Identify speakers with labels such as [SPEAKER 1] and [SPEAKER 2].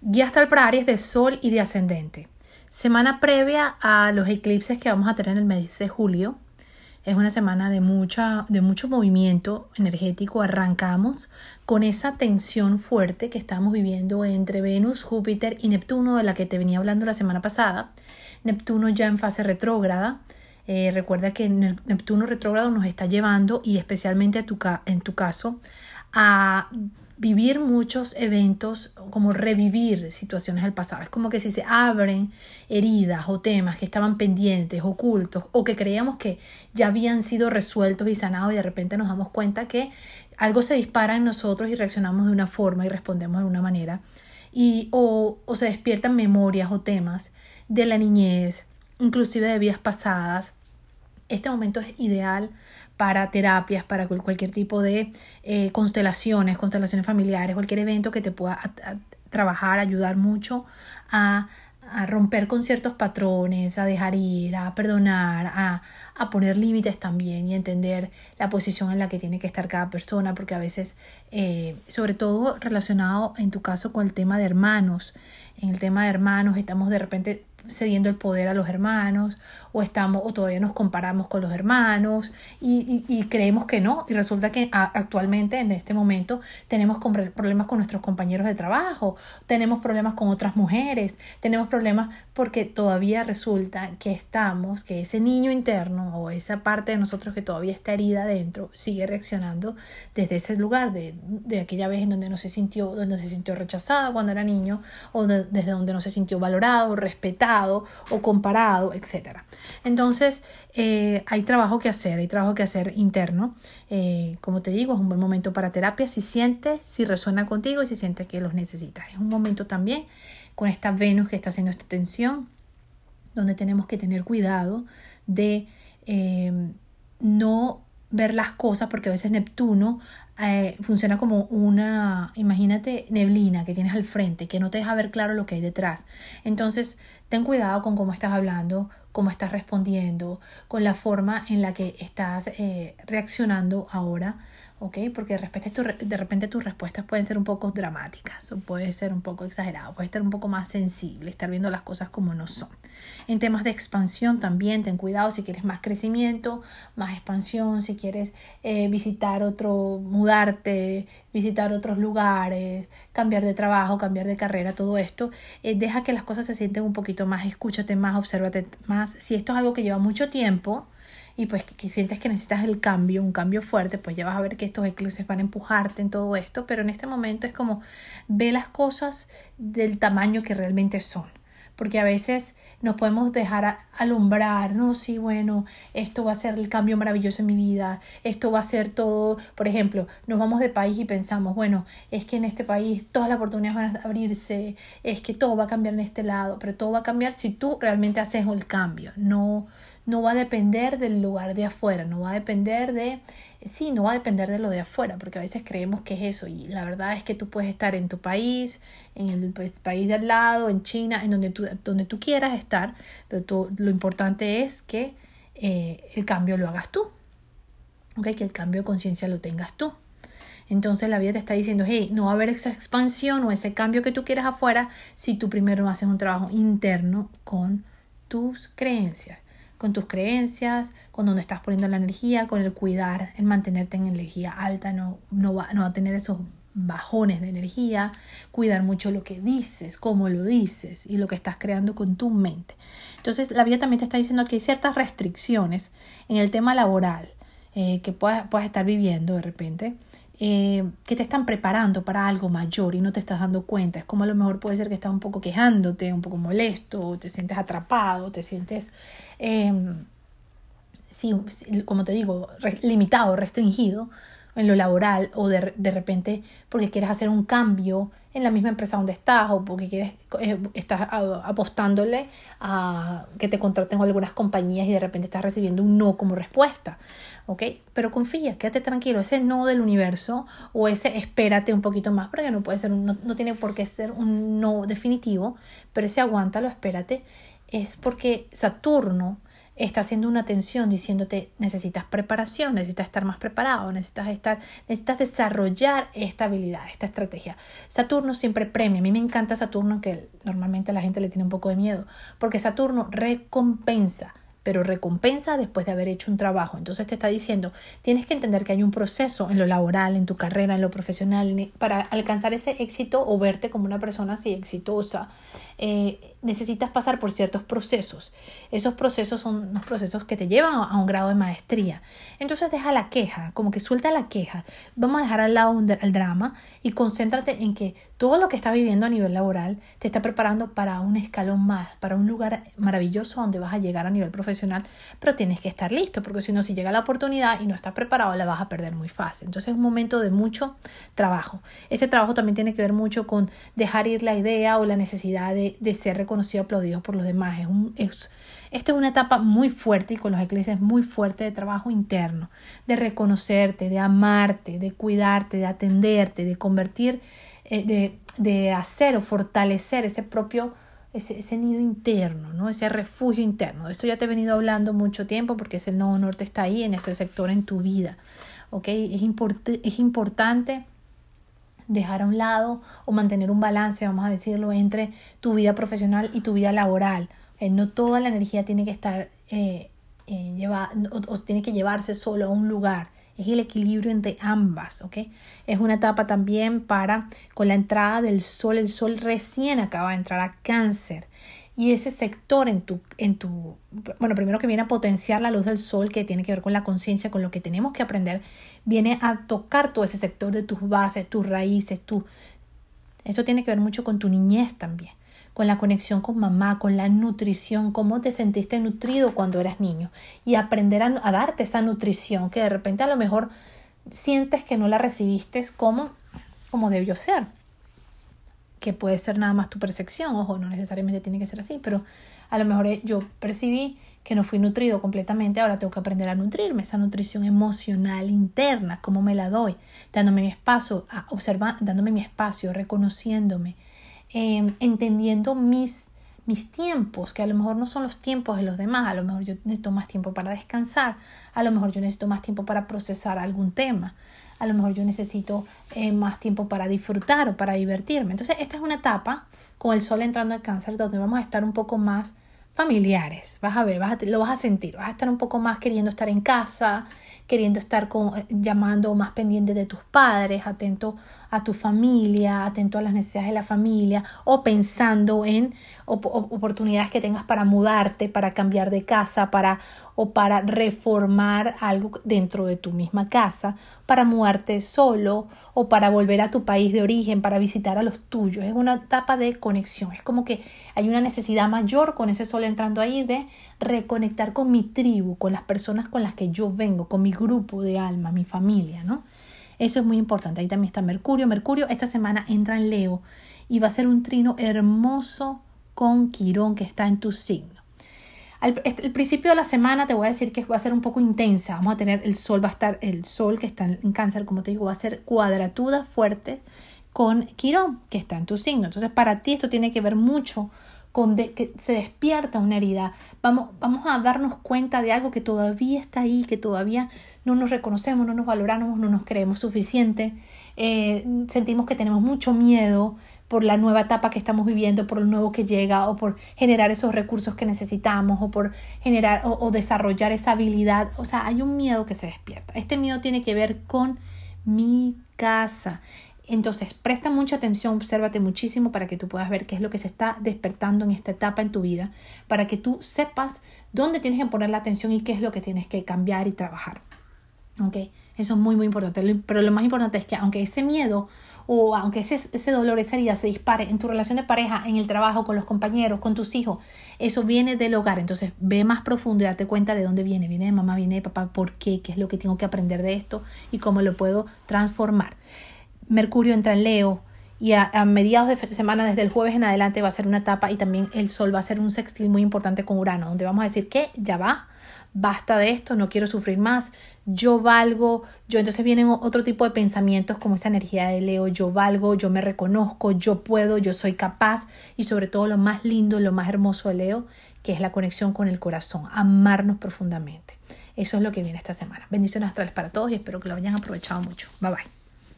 [SPEAKER 1] Guía astral para Aries de Sol y de Ascendente. Semana previa a los eclipses que vamos a tener en el mes de julio. Es una semana de, mucha, de mucho movimiento energético. Arrancamos con esa tensión fuerte que estamos viviendo entre Venus, Júpiter y Neptuno, de la que te venía hablando la semana pasada. Neptuno ya en fase retrógrada. Eh, recuerda que Neptuno retrógrado nos está llevando, y especialmente en tu caso, a vivir muchos eventos, como revivir situaciones del pasado. Es como que si se abren heridas o temas que estaban pendientes, ocultos, o que creíamos que ya habían sido resueltos y sanados y de repente nos damos cuenta que algo se dispara en nosotros y reaccionamos de una forma y respondemos de una manera. Y, o, o se despiertan memorias o temas de la niñez, inclusive de vidas pasadas. Este momento es ideal para terapias, para cualquier tipo de eh, constelaciones, constelaciones familiares, cualquier evento que te pueda trabajar, ayudar mucho a, romper con ciertos patrones, a dejar ir, a perdonar, a, poner límites también y entender la posición en la que tiene que estar cada persona, porque a veces, eh, sobre todo relacionado en tu caso con el tema de hermanos, en el tema de hermanos estamos de repente cediendo el poder a los hermanos o estamos o todavía nos comparamos con los hermanos y, y, creemos que no y resulta que actualmente en este momento tenemos problemas con nuestros compañeros de trabajo tenemos problemas con otras mujeres tenemos problemas porque todavía resulta que estamos que ese niño interno o esa parte de nosotros que todavía está herida adentro sigue reaccionando desde ese lugar de, de aquella vez en donde no se sintió donde se sintió rechazada cuando era niño o desde donde no se sintió valorado respetado o comparado, etc. Entonces, eh, hay trabajo que hacer, hay trabajo que hacer interno. Eh, como te digo, es un buen momento para terapia si sientes, si resuena contigo y si sientes que los necesitas. Es un momento también con esta Venus que está haciendo esta tensión, donde tenemos que tener cuidado de eh, no ver las cosas, porque a veces Neptuno eh, funciona como una, imagínate, neblina que tienes al frente, que no te deja ver claro lo que hay detrás. Entonces, ten cuidado con cómo estás hablando, cómo estás respondiendo, con la forma en la que estás eh, reaccionando ahora, ¿ok? Porque de repente, tu, de repente tus respuestas pueden ser un poco dramáticas o puede ser un poco exagerado, puede estar un poco más sensible, estar viendo las cosas como no son. En temas de expansión también ten cuidado si quieres más crecimiento, más expansión, si quieres eh, visitar otro, mudarte, visitar otros lugares, cambiar de trabajo, cambiar de carrera, todo esto, eh, deja que las cosas se sienten un poquito más, escúchate más, obsérvate más. Si esto es algo que lleva mucho tiempo, y pues que, sientes que necesitas el cambio, un cambio fuerte, pues ya vas a ver que estos eclipses van a empujarte en todo esto, pero en este momento es como ve las cosas del tamaño que realmente son porque a veces nos podemos dejar alumbrar, no, sí, bueno, esto va a ser el cambio maravilloso en mi vida, esto va a ser todo, por ejemplo, nos vamos de país y pensamos, bueno, es que en este país todas las oportunidades van a abrirse, es que todo va a cambiar en este lado, pero todo va a cambiar si tú realmente haces el cambio, no, no va a depender del lugar de afuera, no va a depender de, sí, no va a depender de lo de afuera, porque a veces creemos que es eso y la verdad es que tú puedes estar en tu país, en el país de al lado, en China, en donde tú, donde tú quieras estar, pero lo importante es que eh, el cambio lo hagas tú, ¿okay? que el cambio de conciencia lo tengas tú. Entonces la vida te está diciendo, hey, no va a haber esa expansión o ese cambio que tú quieras afuera si tú primero haces un trabajo interno con tus creencias con tus creencias, con donde estás poniendo la energía, con el cuidar, el mantenerte en energía alta, no, no, va, no va a tener esos bajones de energía, cuidar mucho lo que dices, cómo lo dices y lo que estás creando con tu mente. Entonces, la vida también te está diciendo que hay ciertas restricciones en el tema laboral eh, que puedas, puedas estar viviendo de repente eh, que te están preparando para algo mayor y no te estás dando cuenta. Es como a lo mejor puede ser que estás un poco quejándote, un poco molesto, te sientes atrapado, te sientes, em, sí, como te digo, limitado, restringido en lo laboral o de, de, repente porque quieres hacer un cambio en la misma empresa donde estás o porque quieres eh, estás apostándole a que te contraten con algunas compañías y de repente estás recibiendo un no como respuesta, ¿ok? Pero confía, quédate tranquilo, ese no del universo o ese espérate un poquito más porque no puede ser, no, no tiene por qué ser un no definitivo, pero ese aguántalo, espérate, es porque Saturno está haciendo una tensión diciéndote necesitas preparación, necesitas estar más preparado, necesitas estar, necesitas desarrollar esta habilidad, esta estrategia. Saturno siempre premia. A mí me encanta Saturno, que normalmente a la gente le tiene un poco de miedo, porque Saturno recompensa pero recompensa después de haber hecho un trabajo. Entonces te está diciendo, tienes que entender que hay un proceso en lo laboral, en tu carrera, en lo profesional, para alcanzar ese éxito o verte como una persona así exitosa. Eh, necesitas pasar por ciertos procesos. Esos procesos son los procesos que te llevan a un grado de maestría. Entonces deja la queja, como que suelta la queja. Vamos a dejar al lado el drama y concéntrate en que todo lo que estás viviendo a nivel laboral te está preparando para un escalón más, para un lugar maravilloso donde vas a llegar a nivel profesional, pero tienes que estar listo, porque si no, si llega la oportunidad y no estás preparado, la vas a perder muy fácil. Entonces es un momento de mucho trabajo. Ese trabajo también tiene que ver mucho con dejar ir la idea o la necesidad de, de ser reconocido, aplaudido por los demás. Es un, es, esta es una etapa muy fuerte y con los eclipses muy fuerte de trabajo interno, de reconocerte, de amarte, de cuidarte, de atenderte, de convertir, eh, de, de, hacer o fortalecer ese propio, ese, ese, nido interno, ¿no? ese refugio interno. De esto ya te he venido hablando mucho tiempo porque ese nodo norte está ahí en ese sector en tu vida. ¿okay? Es, es importante dejar a un lado o mantener un balance, vamos a decirlo, entre tu vida profesional y tu vida laboral. No toda la energía tiene que estar eh, eh o, tiene que llevarse solo a un lugar. Es el equilibrio entre ambas, ¿ok? Es una etapa también para, con la entrada del sol, el sol recién acaba de entrar a cáncer y ese sector en tu, en tu, bueno, primero que viene a potenciar la luz del sol, que tiene que ver con la conciencia, con lo que tenemos que aprender, viene a tocar todo ese sector de tus bases, tus raíces, tu... Esto tiene que ver mucho con tu niñez también, con la conexión con mamá, con la nutrición, cómo te sentiste nutrido cuando eras niño y aprender a, darte esa nutrición que de repente a lo mejor sientes que no la recibiste como, como debió ser que puede ser nada más tu percepción, ojo, no necesariamente tiene que ser así, pero a lo mejor eh, yo percibí que no fui nutrido completamente, ahora tengo que aprender a nutrirme, esa nutrición emocional interna, cómo me la doy, dándome mi espacio, observando, dándome mi espacio, reconociéndome, em, entendiendo mis, mis tiempos, que a lo mejor no son los tiempos de los demás, a lo mejor yo necesito más tiempo para descansar, a lo mejor yo necesito más tiempo para procesar algún tema, a lo mejor yo necesito eh, más tiempo para disfrutar o para divertirme. Entonces, esta es una etapa con el sol entrando al cáncer donde vamos a estar un poco más familiares. Vas a ver, vas a, lo vas a sentir, vas a estar un poco más queriendo estar en casa, queriendo estar con, eh, llamando más pendiente de tus padres, atento a tu familia, atento a las necesidades de la familia o pensando en oportunidades que tengas para mudarte, para cambiar de casa, para o para reformar algo dentro de tu misma casa, para mudarte solo o para volver a tu país de origen, para visitar a los tuyos. Es una etapa de conexión. Es como que hay una necesidad mayor con ese sol entrando ahí de reconectar con mi tribu, con las personas con las que yo vengo, con mi grupo de alma, mi familia, ¿no? Eso es muy importante. Ahí también está Mercurio. Mercurio esta semana entra en Leo y va a ser un trino hermoso con Quirón que está en tu signo. Al este, el principio de la semana te voy a decir que va a ser un poco intensa. Vamos a tener el sol, va a estar el sol que está en cáncer, como te digo, va a ser cuadratura fuerte con Quirón que está en tu signo. Entonces para ti esto tiene que ver mucho con que se despierta una herida. Vamos, vamos a darnos cuenta de algo que todavía está ahí, que todavía no nos reconocemos, no nos valoramos, no nos creemos suficiente. Eh, sentimos que tenemos mucho miedo por la nueva etapa que estamos viviendo, por lo nuevo que llega, o por generar esos recursos que necesitamos, o por generar o, o desarrollar esa habilidad. O sea, hay un miedo que se despierta. Este miedo tiene que ver con mi casa. Entonces, presta mucha atención, obsérvate muchísimo para que tú puedas ver qué es lo que se está despertando en esta etapa en tu vida, para que tú sepas dónde tienes que poner la atención y qué es lo que tienes que cambiar y trabajar. Eso es muy, muy importante. Pero lo más importante es que aunque ese miedo o aunque ese, ese dolor, esa herida se dispare en tu relación de pareja, en el trabajo, con los compañeros, con tus hijos, eso viene del hogar. Entonces, ve más profundo y date cuenta de dónde viene. Viene de mamá, viene de papá, por qué, qué es lo que tengo que aprender de esto y cómo lo puedo transformar. Mercurio entra en Leo y a, mediados de semana, desde el jueves en adelante, va a ser una etapa y también el Sol va a ser un sextil muy importante con Urano, donde vamos a decir que ya va, basta de esto, no quiero sufrir más, yo valgo, yo entonces vienen otro tipo de pensamientos como esa energía de Leo, yo valgo, yo me reconozco, yo puedo, yo soy capaz y sobre todo lo más lindo, lo más hermoso de Leo, que es la conexión con el corazón, amarnos profundamente. Eso es lo que viene esta semana. Bendiciones astrales para todos y espero que lo hayan aprovechado mucho. Bye bye.